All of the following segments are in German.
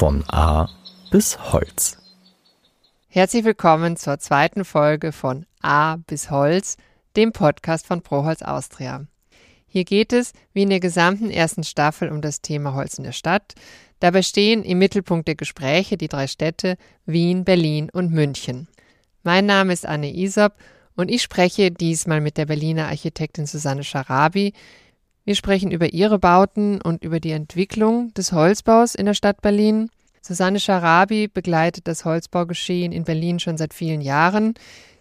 Von A bis Holz. Herzlich willkommen zur zweiten Folge von A bis Holz, dem Podcast von Proholz Austria. Hier geht es, wie in der gesamten ersten Staffel, um das Thema Holz in der Stadt. Dabei stehen im Mittelpunkt der Gespräche die drei Städte Wien, Berlin und München. Mein Name ist Anne Isop und ich spreche diesmal mit der Berliner Architektin Susanne Scharabi. Wir sprechen über ihre Bauten und über die Entwicklung des Holzbaus in der Stadt Berlin. Susanne Scharabi begleitet das Holzbaugeschehen in Berlin schon seit vielen Jahren.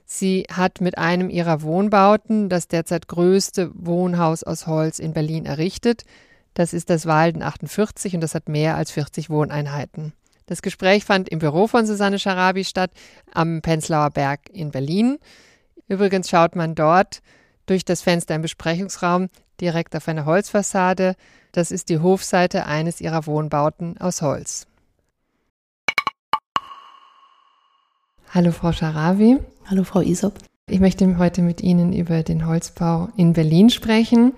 Sie hat mit einem ihrer Wohnbauten das derzeit größte Wohnhaus aus Holz in Berlin errichtet. Das ist das Walden 48 und das hat mehr als 40 Wohneinheiten. Das Gespräch fand im Büro von Susanne Scharabi statt, am Penzlauer Berg in Berlin. Übrigens schaut man dort durch das Fenster im Besprechungsraum direkt auf eine Holzfassade. Das ist die Hofseite eines ihrer Wohnbauten aus Holz. Hallo Frau Scharabi. Hallo Frau Isop. Ich möchte heute mit Ihnen über den Holzbau in Berlin sprechen.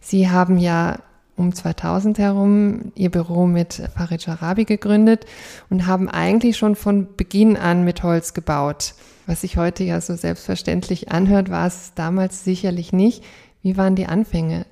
Sie haben ja um 2000 herum ihr Büro mit Farid Scharabi gegründet und haben eigentlich schon von Beginn an mit Holz gebaut. Was sich heute ja so selbstverständlich anhört, war es damals sicherlich nicht. Wie waren die Anfänge?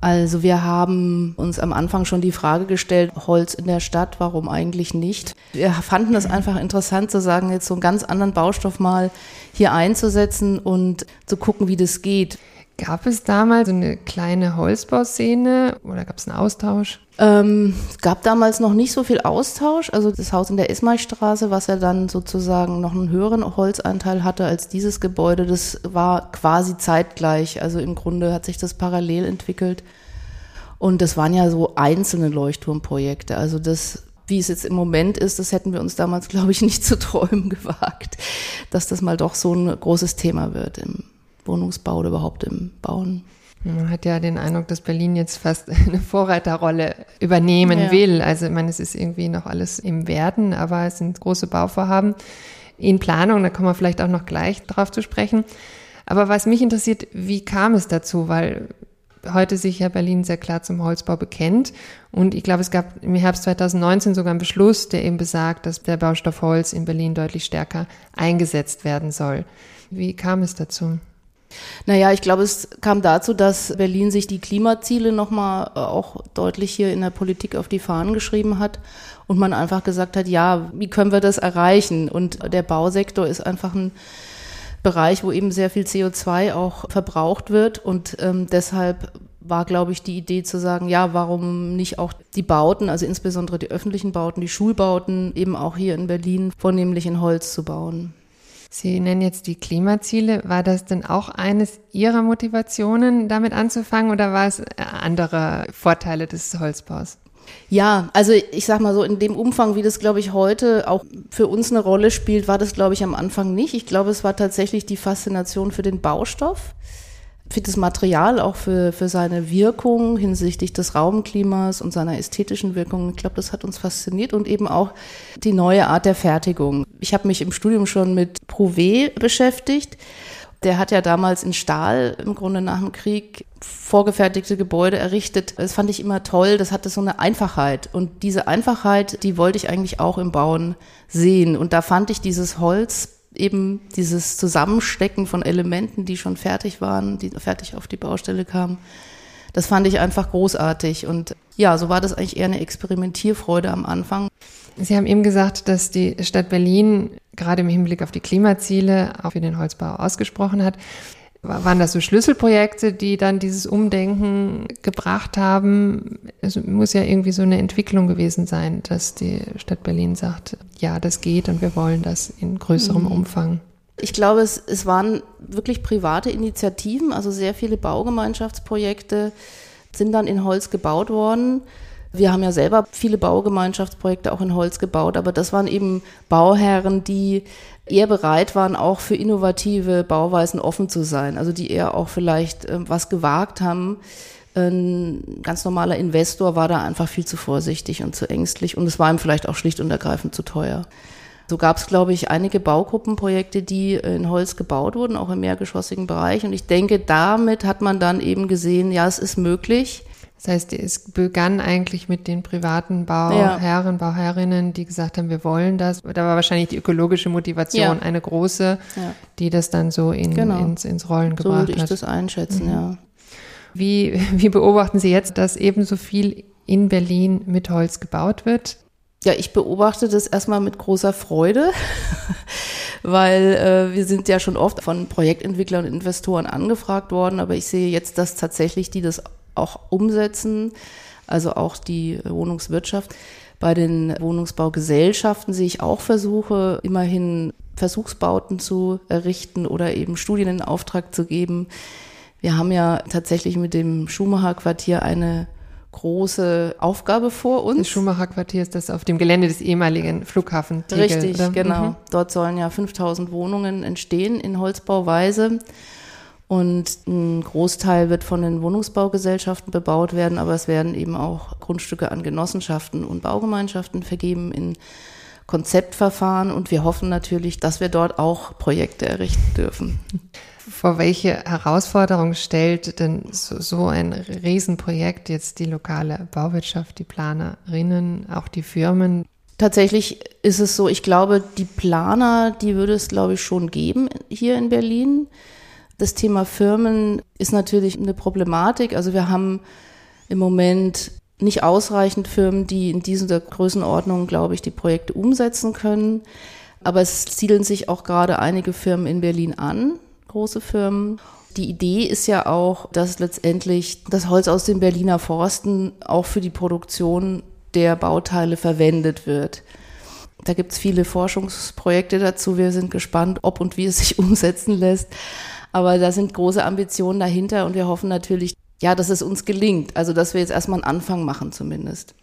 Also wir haben uns am Anfang schon die Frage gestellt, Holz in der Stadt, warum eigentlich nicht? Wir fanden es einfach interessant zu sagen, jetzt so einen ganz anderen Baustoff mal hier einzusetzen und zu gucken, wie das geht. Gab es damals so eine kleine Holzbauszene oder gab es einen Austausch? Ähm, es gab damals noch nicht so viel Austausch. Also das Haus in der Ismailstraße, was ja dann sozusagen noch einen höheren Holzanteil hatte als dieses Gebäude, das war quasi zeitgleich. Also im Grunde hat sich das parallel entwickelt. Und das waren ja so einzelne Leuchtturmprojekte. Also das wie es jetzt im Moment ist, das hätten wir uns damals, glaube ich, nicht zu träumen gewagt, dass das mal doch so ein großes Thema wird im Wohnungsbau oder überhaupt im Bauen. Man hat ja den Eindruck, dass Berlin jetzt fast eine Vorreiterrolle übernehmen ja. will. Also ich meine, es ist irgendwie noch alles im Werden, aber es sind große Bauvorhaben in Planung. Da kommen wir vielleicht auch noch gleich drauf zu sprechen. Aber was mich interessiert, wie kam es dazu? Weil heute sich ja Berlin sehr klar zum Holzbau bekennt. Und ich glaube, es gab im Herbst 2019 sogar einen Beschluss, der eben besagt, dass der Baustoff Holz in Berlin deutlich stärker eingesetzt werden soll. Wie kam es dazu? Naja, ich glaube, es kam dazu, dass Berlin sich die Klimaziele nochmal äh, auch deutlich hier in der Politik auf die Fahnen geschrieben hat und man einfach gesagt hat, ja, wie können wir das erreichen? Und der Bausektor ist einfach ein Bereich, wo eben sehr viel CO2 auch verbraucht wird und ähm, deshalb war, glaube ich, die Idee zu sagen, ja, warum nicht auch die Bauten, also insbesondere die öffentlichen Bauten, die Schulbauten eben auch hier in Berlin vornehmlich in Holz zu bauen. Sie nennen jetzt die Klimaziele. War das denn auch eines Ihrer Motivationen, damit anzufangen oder war es andere Vorteile des Holzbaus? Ja, also ich sag mal so, in dem Umfang, wie das, glaube ich, heute auch für uns eine Rolle spielt, war das, glaube ich, am Anfang nicht. Ich glaube, es war tatsächlich die Faszination für den Baustoff das Material, auch für, für seine Wirkung hinsichtlich des Raumklimas und seiner ästhetischen Wirkung. Ich glaube, das hat uns fasziniert und eben auch die neue Art der Fertigung. Ich habe mich im Studium schon mit Prouvé beschäftigt. Der hat ja damals in Stahl im Grunde nach dem Krieg vorgefertigte Gebäude errichtet. Das fand ich immer toll. Das hatte so eine Einfachheit. Und diese Einfachheit, die wollte ich eigentlich auch im Bauen sehen. Und da fand ich dieses Holz eben dieses Zusammenstecken von Elementen, die schon fertig waren, die fertig auf die Baustelle kamen. Das fand ich einfach großartig. Und ja, so war das eigentlich eher eine Experimentierfreude am Anfang. Sie haben eben gesagt, dass die Stadt Berlin gerade im Hinblick auf die Klimaziele auch für den Holzbau ausgesprochen hat. Waren das so Schlüsselprojekte, die dann dieses Umdenken gebracht haben? Es muss ja irgendwie so eine Entwicklung gewesen sein, dass die Stadt Berlin sagt, ja, das geht und wir wollen das in größerem mhm. Umfang. Ich glaube, es, es waren wirklich private Initiativen, also sehr viele Baugemeinschaftsprojekte sind dann in Holz gebaut worden. Wir haben ja selber viele Baugemeinschaftsprojekte auch in Holz gebaut, aber das waren eben Bauherren, die eher bereit waren, auch für innovative Bauweisen offen zu sein. Also die eher auch vielleicht äh, was gewagt haben. Ein ganz normaler Investor war da einfach viel zu vorsichtig und zu ängstlich und es war ihm vielleicht auch schlicht und ergreifend zu teuer. So gab es, glaube ich, einige Baugruppenprojekte, die in Holz gebaut wurden, auch im mehrgeschossigen Bereich. Und ich denke, damit hat man dann eben gesehen, ja, es ist möglich. Das heißt, es begann eigentlich mit den privaten Bauherren, ja. Bauherrinnen, die gesagt haben, wir wollen das. Da war wahrscheinlich die ökologische Motivation ja. eine große, ja. die das dann so in, genau. ins, ins Rollen gebracht hat. So würde ich das einschätzen, mhm. ja. Wie, wie beobachten Sie jetzt, dass ebenso viel in Berlin mit Holz gebaut wird? Ja, ich beobachte das erstmal mit großer Freude, weil äh, wir sind ja schon oft von Projektentwicklern und Investoren angefragt worden, aber ich sehe jetzt, dass tatsächlich die das auch umsetzen, also auch die Wohnungswirtschaft. Bei den Wohnungsbaugesellschaften sehe ich auch Versuche, immerhin Versuchsbauten zu errichten oder eben Studien in Auftrag zu geben. Wir haben ja tatsächlich mit dem Schumacher Quartier eine große Aufgabe vor uns. Das Schumacher Quartier ist das auf dem Gelände des ehemaligen Flughafens. Richtig, oder? genau. Mhm. Dort sollen ja 5000 Wohnungen entstehen in Holzbauweise. Und ein Großteil wird von den Wohnungsbaugesellschaften bebaut werden, aber es werden eben auch Grundstücke an Genossenschaften und Baugemeinschaften vergeben in Konzeptverfahren. Und wir hoffen natürlich, dass wir dort auch Projekte errichten dürfen. Vor welche Herausforderung stellt denn so, so ein Riesenprojekt jetzt die lokale Bauwirtschaft, die Planerinnen, auch die Firmen? Tatsächlich ist es so, ich glaube, die Planer, die würde es, glaube ich, schon geben hier in Berlin. Das Thema Firmen ist natürlich eine Problematik. Also wir haben im Moment nicht ausreichend Firmen, die in dieser Größenordnung, glaube ich, die Projekte umsetzen können. Aber es siedeln sich auch gerade einige Firmen in Berlin an, große Firmen. Die Idee ist ja auch, dass letztendlich das Holz aus den Berliner Forsten auch für die Produktion der Bauteile verwendet wird. Da gibt es viele Forschungsprojekte dazu. Wir sind gespannt, ob und wie es sich umsetzen lässt. Aber da sind große Ambitionen dahinter und wir hoffen natürlich, ja, dass es uns gelingt. Also, dass wir jetzt erstmal einen Anfang machen zumindest.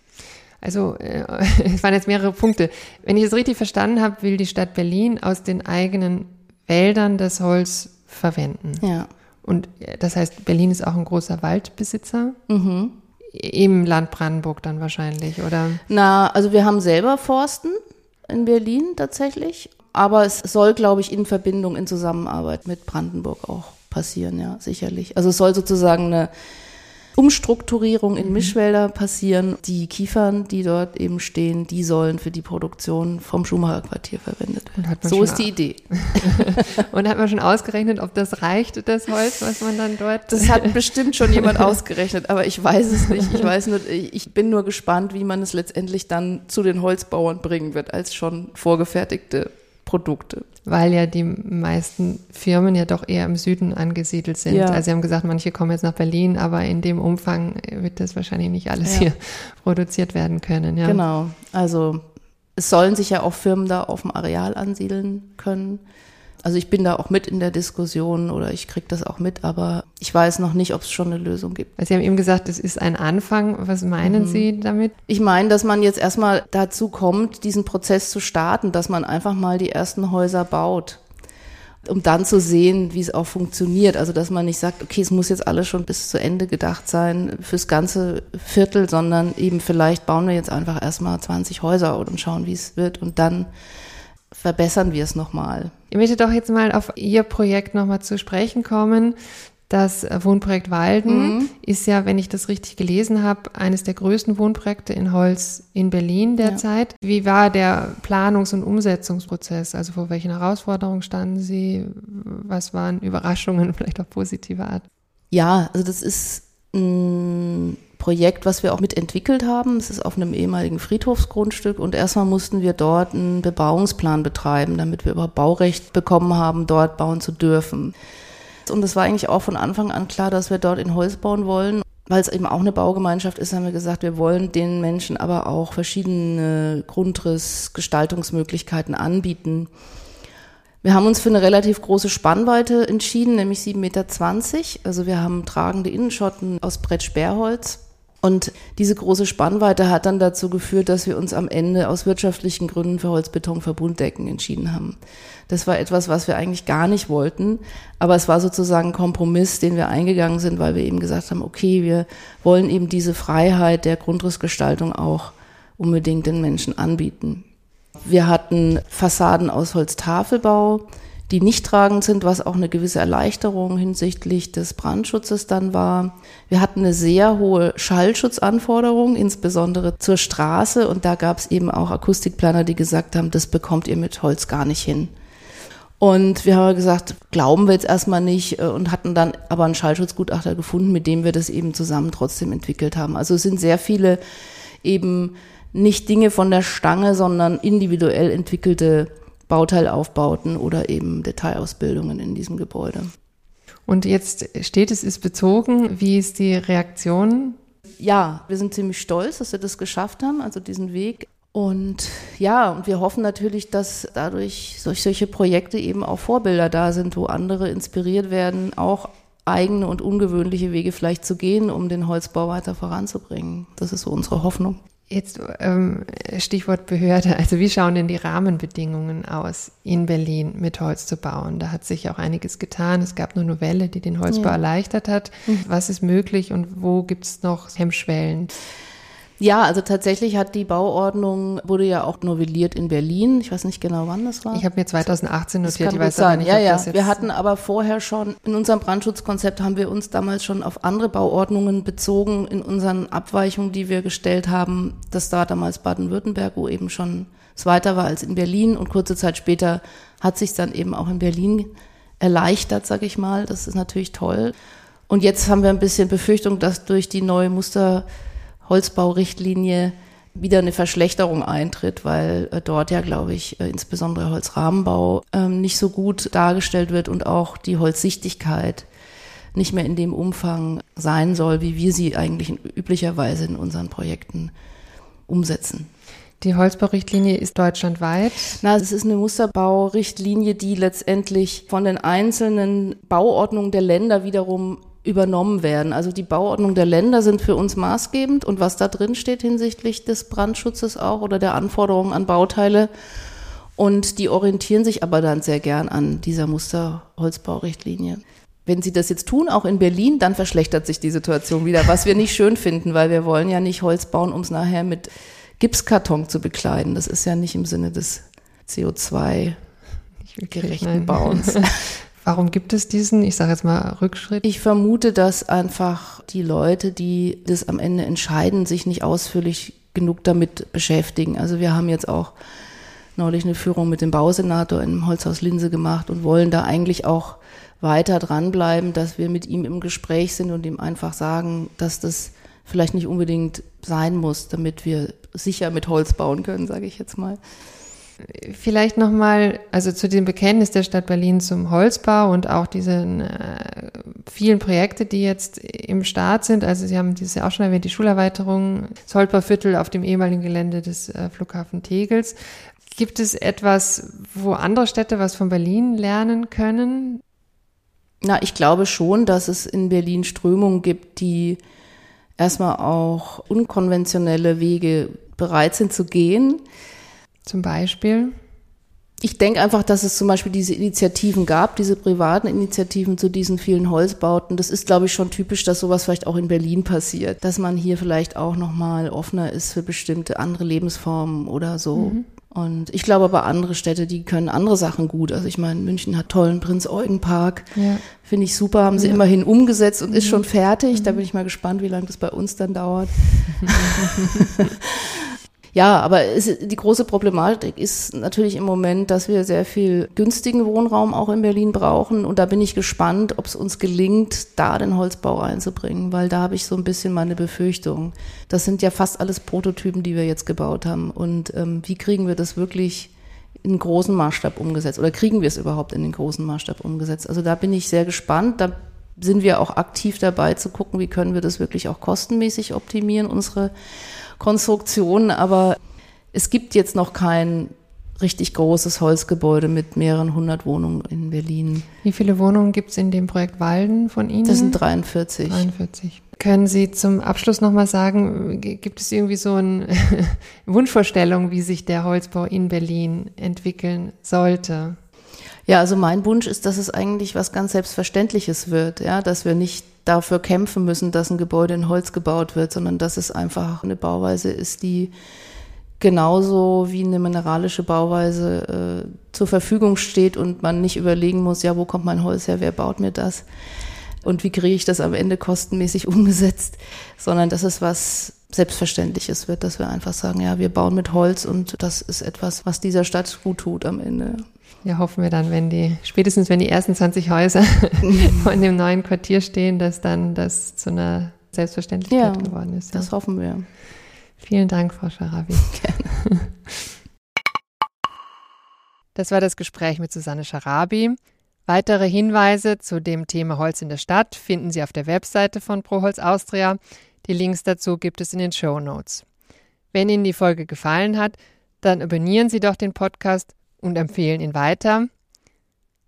Also äh, es waren jetzt mehrere Punkte. Wenn ich es richtig verstanden habe, will die Stadt Berlin aus den eigenen Wäldern das Holz verwenden. Ja. Und äh, das heißt, Berlin ist auch ein großer Waldbesitzer. Mhm. Im Land Brandenburg dann wahrscheinlich, oder? Na, also wir haben selber Forsten in Berlin tatsächlich aber es soll, glaube ich, in Verbindung, in Zusammenarbeit mit Brandenburg auch passieren, ja, sicherlich. Also es soll sozusagen eine Umstrukturierung in mhm. Mischwälder passieren. Die Kiefern, die dort eben stehen, die sollen für die Produktion vom Schumacher Quartier verwendet werden. So ist die Idee. Und hat man schon ausgerechnet, ob das reicht, das Holz, was man dann dort. Das hat bestimmt schon jemand ausgerechnet, aber ich weiß es nicht. Ich weiß nur, ich bin nur gespannt, wie man es letztendlich dann zu den Holzbauern bringen wird, als schon vorgefertigte Produkte. Weil ja die meisten Firmen ja doch eher im Süden angesiedelt sind. Ja. Also Sie haben gesagt, manche kommen jetzt nach Berlin, aber in dem Umfang wird das wahrscheinlich nicht alles ja. hier produziert werden können. Ja. Genau. Also es sollen sich ja auch Firmen da auf dem Areal ansiedeln können. Also ich bin da auch mit in der Diskussion oder ich kriege das auch mit, aber ich weiß noch nicht, ob es schon eine Lösung gibt. Also Sie haben eben gesagt, es ist ein Anfang. Was meinen mhm. Sie damit? Ich meine, dass man jetzt erstmal dazu kommt, diesen Prozess zu starten, dass man einfach mal die ersten Häuser baut um dann zu sehen, wie es auch funktioniert. Also dass man nicht sagt, okay, es muss jetzt alles schon bis zu Ende gedacht sein fürs ganze Viertel, sondern eben vielleicht bauen wir jetzt einfach erstmal 20 Häuser und schauen, wie es wird und dann verbessern wir es nochmal. Ich möchte doch jetzt mal auf Ihr Projekt nochmal zu sprechen kommen. Das Wohnprojekt Walden mhm. ist ja, wenn ich das richtig gelesen habe, eines der größten Wohnprojekte in Holz in Berlin derzeit. Ja. Wie war der Planungs- und Umsetzungsprozess? Also vor welchen Herausforderungen standen Sie? Was waren Überraschungen, vielleicht auf positive Art? Ja, also das ist ein Projekt, was wir auch mitentwickelt haben. Es ist auf einem ehemaligen Friedhofsgrundstück und erstmal mussten wir dort einen Bebauungsplan betreiben, damit wir überhaupt Baurecht bekommen haben, dort bauen zu dürfen. Und es war eigentlich auch von Anfang an klar, dass wir dort in Holz bauen wollen. Weil es eben auch eine Baugemeinschaft ist, haben wir gesagt, wir wollen den Menschen aber auch verschiedene Grundrissgestaltungsmöglichkeiten anbieten. Wir haben uns für eine relativ große Spannweite entschieden, nämlich 7,20 Meter. Also wir haben tragende Innenschotten aus Brettsperrholz. Und diese große Spannweite hat dann dazu geführt, dass wir uns am Ende aus wirtschaftlichen Gründen für Holzbetonverbunddecken entschieden haben. Das war etwas, was wir eigentlich gar nicht wollten, aber es war sozusagen ein Kompromiss, den wir eingegangen sind, weil wir eben gesagt haben, okay, wir wollen eben diese Freiheit der Grundrissgestaltung auch unbedingt den Menschen anbieten. Wir hatten Fassaden aus Holztafelbau die nicht tragend sind, was auch eine gewisse Erleichterung hinsichtlich des Brandschutzes dann war. Wir hatten eine sehr hohe Schallschutzanforderung, insbesondere zur Straße. Und da gab es eben auch Akustikplaner, die gesagt haben, das bekommt ihr mit Holz gar nicht hin. Und wir haben gesagt, glauben wir jetzt erstmal nicht äh, und hatten dann aber einen Schallschutzgutachter gefunden, mit dem wir das eben zusammen trotzdem entwickelt haben. Also es sind sehr viele eben nicht Dinge von der Stange, sondern individuell entwickelte Bauteilaufbauten oder eben Detailausbildungen in diesem Gebäude. Und jetzt steht es ist bezogen. Wie ist die Reaktion? Ja, wir sind ziemlich stolz, dass wir das geschafft haben, also diesen Weg. Und ja, und wir hoffen natürlich, dass dadurch solche Projekte eben auch Vorbilder da sind, wo andere inspiriert werden, auch eigene und ungewöhnliche Wege vielleicht zu gehen, um den Holzbau weiter voranzubringen. Das ist so unsere Hoffnung. Jetzt ähm, Stichwort Behörde. Also wie schauen denn die Rahmenbedingungen aus, in Berlin mit Holz zu bauen? Da hat sich auch einiges getan. Es gab eine Novelle, die den Holzbau ja. erleichtert hat. Mhm. Was ist möglich und wo gibt es noch Hemmschwellen? Ja, also tatsächlich hat die Bauordnung, wurde ja auch novelliert in Berlin. Ich weiß nicht genau, wann das war. Ich habe mir 2018 notiert, ich weiß aber nicht, ja, ja. Wir hatten aber vorher schon, in unserem Brandschutzkonzept haben wir uns damals schon auf andere Bauordnungen bezogen, in unseren Abweichungen, die wir gestellt haben. Das war damals Baden-Württemberg, wo eben schon es weiter war als in Berlin. Und kurze Zeit später hat sich dann eben auch in Berlin erleichtert, sag ich mal. Das ist natürlich toll. Und jetzt haben wir ein bisschen Befürchtung, dass durch die neue Muster Holzbaurichtlinie wieder eine Verschlechterung eintritt, weil äh, dort ja, glaube ich, äh, insbesondere Holzrahmenbau ähm, nicht so gut dargestellt wird und auch die Holzsichtigkeit nicht mehr in dem Umfang sein soll, wie wir sie eigentlich üblicherweise in unseren Projekten umsetzen. Die Holzbaurichtlinie ist deutschlandweit? Na, es ist eine Musterbaurichtlinie, die letztendlich von den einzelnen Bauordnungen der Länder wiederum übernommen werden. Also die Bauordnung der Länder sind für uns maßgebend und was da drin steht hinsichtlich des Brandschutzes auch oder der Anforderungen an Bauteile. Und die orientieren sich aber dann sehr gern an dieser Musterholzbaurichtlinie. Wenn sie das jetzt tun, auch in Berlin, dann verschlechtert sich die Situation wieder, was wir nicht schön finden, weil wir wollen ja nicht Holz bauen, um es nachher mit Gipskarton zu bekleiden. Das ist ja nicht im Sinne des CO2-gerechten Bauens. Warum gibt es diesen, ich sage jetzt mal, Rückschritt? Ich vermute, dass einfach die Leute, die das am Ende entscheiden, sich nicht ausführlich genug damit beschäftigen. Also wir haben jetzt auch neulich eine Führung mit dem Bausenator im Holzhaus Linse gemacht und wollen da eigentlich auch weiter dranbleiben, dass wir mit ihm im Gespräch sind und ihm einfach sagen, dass das vielleicht nicht unbedingt sein muss, damit wir sicher mit Holz bauen können, sage ich jetzt mal. Vielleicht nochmal, also zu dem Bekenntnis der Stadt Berlin zum Holzbau und auch diesen äh, vielen Projekte, die jetzt im Start sind. Also Sie haben dieses ja auch schon erwähnt, die Schulerweiterung, das Holzbauviertel auf dem ehemaligen Gelände des äh, Flughafen Tegels. Gibt es etwas, wo andere Städte was von Berlin lernen können? Na, ich glaube schon, dass es in Berlin Strömungen gibt, die erstmal auch unkonventionelle Wege bereit sind zu gehen. Zum Beispiel? Ich denke einfach, dass es zum Beispiel diese Initiativen gab, diese privaten Initiativen zu diesen vielen Holzbauten. Das ist, glaube ich, schon typisch, dass sowas vielleicht auch in Berlin passiert, dass man hier vielleicht auch nochmal offener ist für bestimmte andere Lebensformen oder so. Mhm. Und ich glaube aber andere Städte, die können andere Sachen gut. Also ich meine, München hat tollen Prinz-Eugen-Park. Ja. Finde ich super, haben sie ja. immerhin umgesetzt und mhm. ist schon fertig. Mhm. Da bin ich mal gespannt, wie lange das bei uns dann dauert. Ja, aber es, die große Problematik ist natürlich im Moment, dass wir sehr viel günstigen Wohnraum auch in Berlin brauchen. Und da bin ich gespannt, ob es uns gelingt, da den Holzbau reinzubringen, weil da habe ich so ein bisschen meine Befürchtung. Das sind ja fast alles Prototypen, die wir jetzt gebaut haben. Und ähm, wie kriegen wir das wirklich in großen Maßstab umgesetzt? Oder kriegen wir es überhaupt in den großen Maßstab umgesetzt? Also da bin ich sehr gespannt. Da sind wir auch aktiv dabei zu gucken, wie können wir das wirklich auch kostenmäßig optimieren, unsere Konstruktion, aber es gibt jetzt noch kein richtig großes Holzgebäude mit mehreren hundert Wohnungen in Berlin. Wie viele Wohnungen gibt es in dem Projekt Walden von Ihnen? Das sind 43. 43. Können Sie zum Abschluss nochmal sagen, gibt es irgendwie so eine Wunschvorstellung, wie sich der Holzbau in Berlin entwickeln sollte? Ja, also mein Wunsch ist, dass es eigentlich was ganz Selbstverständliches wird, ja, dass wir nicht dafür kämpfen müssen, dass ein Gebäude in Holz gebaut wird, sondern dass es einfach eine Bauweise ist, die genauso wie eine mineralische Bauweise äh, zur Verfügung steht und man nicht überlegen muss, ja, wo kommt mein Holz her, wer baut mir das und wie kriege ich das am Ende kostenmäßig umgesetzt, sondern dass es was Selbstverständliches wird, dass wir einfach sagen, ja, wir bauen mit Holz und das ist etwas, was dieser Stadt gut tut am Ende. Ja, hoffen wir dann, wenn die, spätestens wenn die ersten 20 Häuser in dem neuen Quartier stehen, dass dann das zu einer Selbstverständlichkeit ja, geworden ist. Ja. Das hoffen wir. Vielen Dank, Frau Scharabi. Gerne. Das war das Gespräch mit Susanne Scharabi. Weitere Hinweise zu dem Thema Holz in der Stadt finden Sie auf der Webseite von Proholz Austria. Die Links dazu gibt es in den Show Notes. Wenn Ihnen die Folge gefallen hat, dann abonnieren Sie doch den Podcast und empfehlen ihn weiter.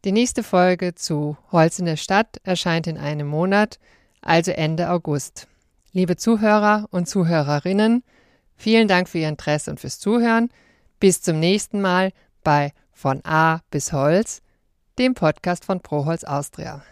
Die nächste Folge zu Holz in der Stadt erscheint in einem Monat, also Ende August. Liebe Zuhörer und Zuhörerinnen, vielen Dank für Ihr Interesse und fürs Zuhören. Bis zum nächsten Mal bei Von A bis Holz, dem Podcast von Proholz Austria.